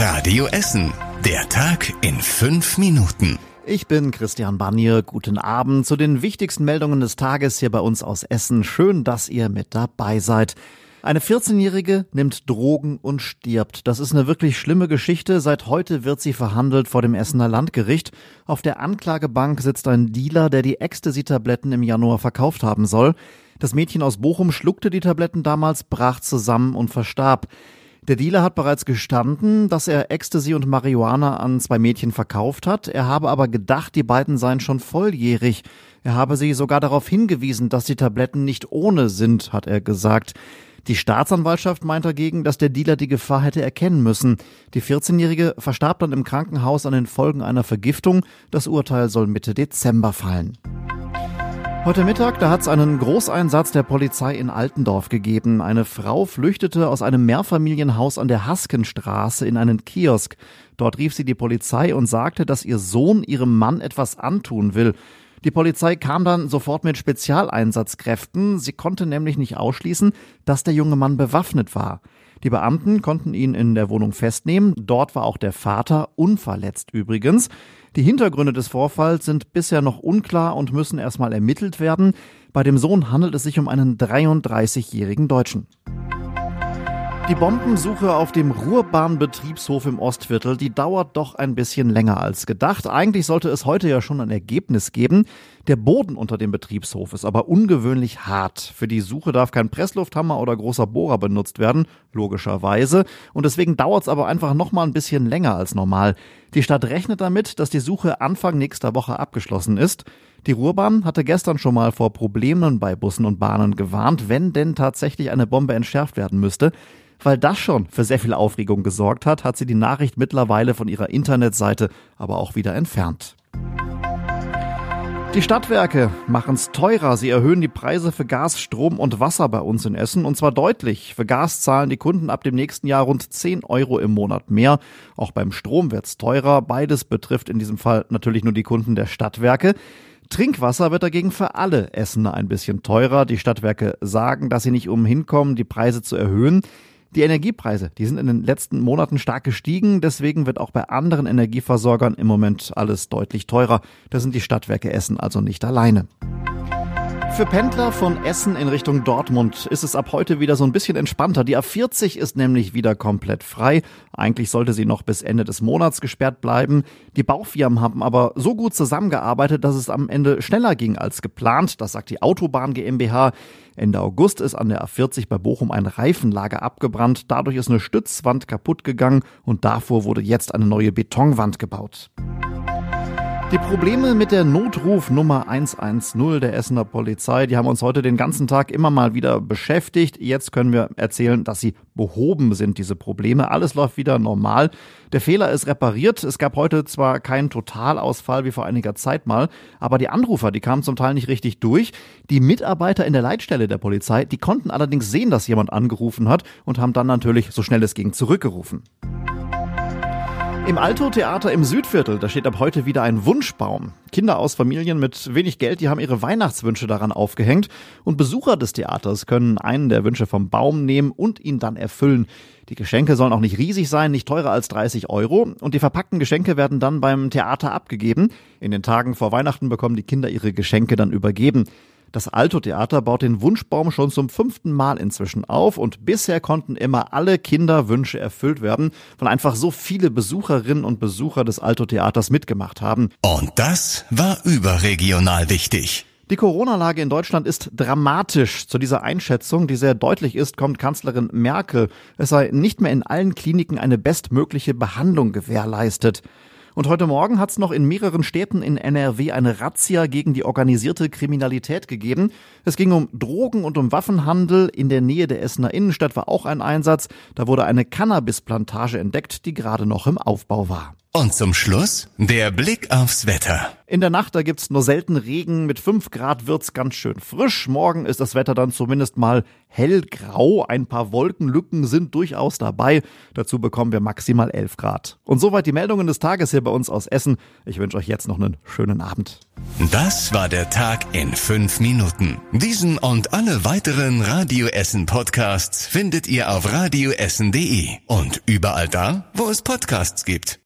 Radio Essen. Der Tag in fünf Minuten. Ich bin Christian Banier. Guten Abend zu den wichtigsten Meldungen des Tages hier bei uns aus Essen. Schön, dass ihr mit dabei seid. Eine 14-Jährige nimmt Drogen und stirbt. Das ist eine wirklich schlimme Geschichte. Seit heute wird sie verhandelt vor dem Essener Landgericht. Auf der Anklagebank sitzt ein Dealer, der die Ecstasy-Tabletten im Januar verkauft haben soll. Das Mädchen aus Bochum schluckte die Tabletten damals, brach zusammen und verstarb. Der Dealer hat bereits gestanden, dass er Ecstasy und Marihuana an zwei Mädchen verkauft hat. Er habe aber gedacht, die beiden seien schon volljährig. Er habe sie sogar darauf hingewiesen, dass die Tabletten nicht ohne sind, hat er gesagt. Die Staatsanwaltschaft meint dagegen, dass der Dealer die Gefahr hätte erkennen müssen. Die 14-Jährige verstarb dann im Krankenhaus an den Folgen einer Vergiftung. Das Urteil soll Mitte Dezember fallen. Heute Mittag, da hat es einen Großeinsatz der Polizei in Altendorf gegeben. Eine Frau flüchtete aus einem Mehrfamilienhaus an der Haskenstraße in einen Kiosk. Dort rief sie die Polizei und sagte, dass ihr Sohn ihrem Mann etwas antun will. Die Polizei kam dann sofort mit Spezialeinsatzkräften. Sie konnte nämlich nicht ausschließen, dass der junge Mann bewaffnet war. Die Beamten konnten ihn in der Wohnung festnehmen. Dort war auch der Vater unverletzt übrigens. Die Hintergründe des Vorfalls sind bisher noch unklar und müssen erstmal ermittelt werden. Bei dem Sohn handelt es sich um einen 33-jährigen Deutschen. Die Bombensuche auf dem Ruhrbahnbetriebshof im Ostviertel, die dauert doch ein bisschen länger als gedacht. Eigentlich sollte es heute ja schon ein Ergebnis geben. Der Boden unter dem Betriebshof ist aber ungewöhnlich hart. Für die Suche darf kein Presslufthammer oder großer Bohrer benutzt werden, logischerweise. Und deswegen dauert es aber einfach noch mal ein bisschen länger als normal. Die Stadt rechnet damit, dass die Suche Anfang nächster Woche abgeschlossen ist. Die Ruhrbahn hatte gestern schon mal vor Problemen bei Bussen und Bahnen gewarnt, wenn denn tatsächlich eine Bombe entschärft werden müsste. Weil das schon für sehr viel Aufregung gesorgt hat, hat sie die Nachricht mittlerweile von ihrer Internetseite aber auch wieder entfernt. Die Stadtwerke machen es teurer. Sie erhöhen die Preise für Gas, Strom und Wasser bei uns in Essen und zwar deutlich. Für Gas zahlen die Kunden ab dem nächsten Jahr rund 10 Euro im Monat mehr. Auch beim Strom wird's teurer. Beides betrifft in diesem Fall natürlich nur die Kunden der Stadtwerke. Trinkwasser wird dagegen für alle Essener ein bisschen teurer. Die Stadtwerke sagen, dass sie nicht umhin kommen, die Preise zu erhöhen. Die Energiepreise, die sind in den letzten Monaten stark gestiegen, deswegen wird auch bei anderen Energieversorgern im Moment alles deutlich teurer. Da sind die Stadtwerke Essen also nicht alleine. Für Pendler von Essen in Richtung Dortmund ist es ab heute wieder so ein bisschen entspannter. Die A40 ist nämlich wieder komplett frei. Eigentlich sollte sie noch bis Ende des Monats gesperrt bleiben. Die Baufirmen haben aber so gut zusammengearbeitet, dass es am Ende schneller ging als geplant. Das sagt die Autobahn GmbH. Ende August ist an der A40 bei Bochum ein Reifenlager abgebrannt. Dadurch ist eine Stützwand kaputt gegangen und davor wurde jetzt eine neue Betonwand gebaut. Die Probleme mit der Notruf Nummer 110 der Essener Polizei, die haben uns heute den ganzen Tag immer mal wieder beschäftigt. Jetzt können wir erzählen, dass sie behoben sind, diese Probleme. Alles läuft wieder normal. Der Fehler ist repariert. Es gab heute zwar keinen Totalausfall wie vor einiger Zeit mal, aber die Anrufer, die kamen zum Teil nicht richtig durch. Die Mitarbeiter in der Leitstelle der Polizei, die konnten allerdings sehen, dass jemand angerufen hat und haben dann natürlich so schnell es ging zurückgerufen. Im Alto-Theater im Südviertel, da steht ab heute wieder ein Wunschbaum. Kinder aus Familien mit wenig Geld, die haben ihre Weihnachtswünsche daran aufgehängt und Besucher des Theaters können einen der Wünsche vom Baum nehmen und ihn dann erfüllen. Die Geschenke sollen auch nicht riesig sein, nicht teurer als 30 Euro und die verpackten Geschenke werden dann beim Theater abgegeben. In den Tagen vor Weihnachten bekommen die Kinder ihre Geschenke dann übergeben. Das Alto-Theater baut den Wunschbaum schon zum fünften Mal inzwischen auf und bisher konnten immer alle Kinderwünsche erfüllt werden, weil einfach so viele Besucherinnen und Besucher des Alto-Theaters mitgemacht haben. Und das war überregional wichtig. Die Corona-Lage in Deutschland ist dramatisch. Zu dieser Einschätzung, die sehr deutlich ist, kommt Kanzlerin Merkel. Es sei nicht mehr in allen Kliniken eine bestmögliche Behandlung gewährleistet. Und heute Morgen hat es noch in mehreren Städten in NRW eine Razzia gegen die organisierte Kriminalität gegeben. Es ging um Drogen und um Waffenhandel. In der Nähe der Essener Innenstadt war auch ein Einsatz. Da wurde eine Cannabisplantage entdeckt, die gerade noch im Aufbau war. Und zum Schluss der Blick aufs Wetter. In der Nacht, da gibt's nur selten Regen. Mit 5 Grad wird's ganz schön frisch. Morgen ist das Wetter dann zumindest mal hellgrau. Ein paar Wolkenlücken sind durchaus dabei. Dazu bekommen wir maximal 11 Grad. Und soweit die Meldungen des Tages hier bei uns aus Essen. Ich wünsche euch jetzt noch einen schönen Abend. Das war der Tag in 5 Minuten. Diesen und alle weiteren Radio Essen Podcasts findet ihr auf radioessen.de und überall da, wo es Podcasts gibt.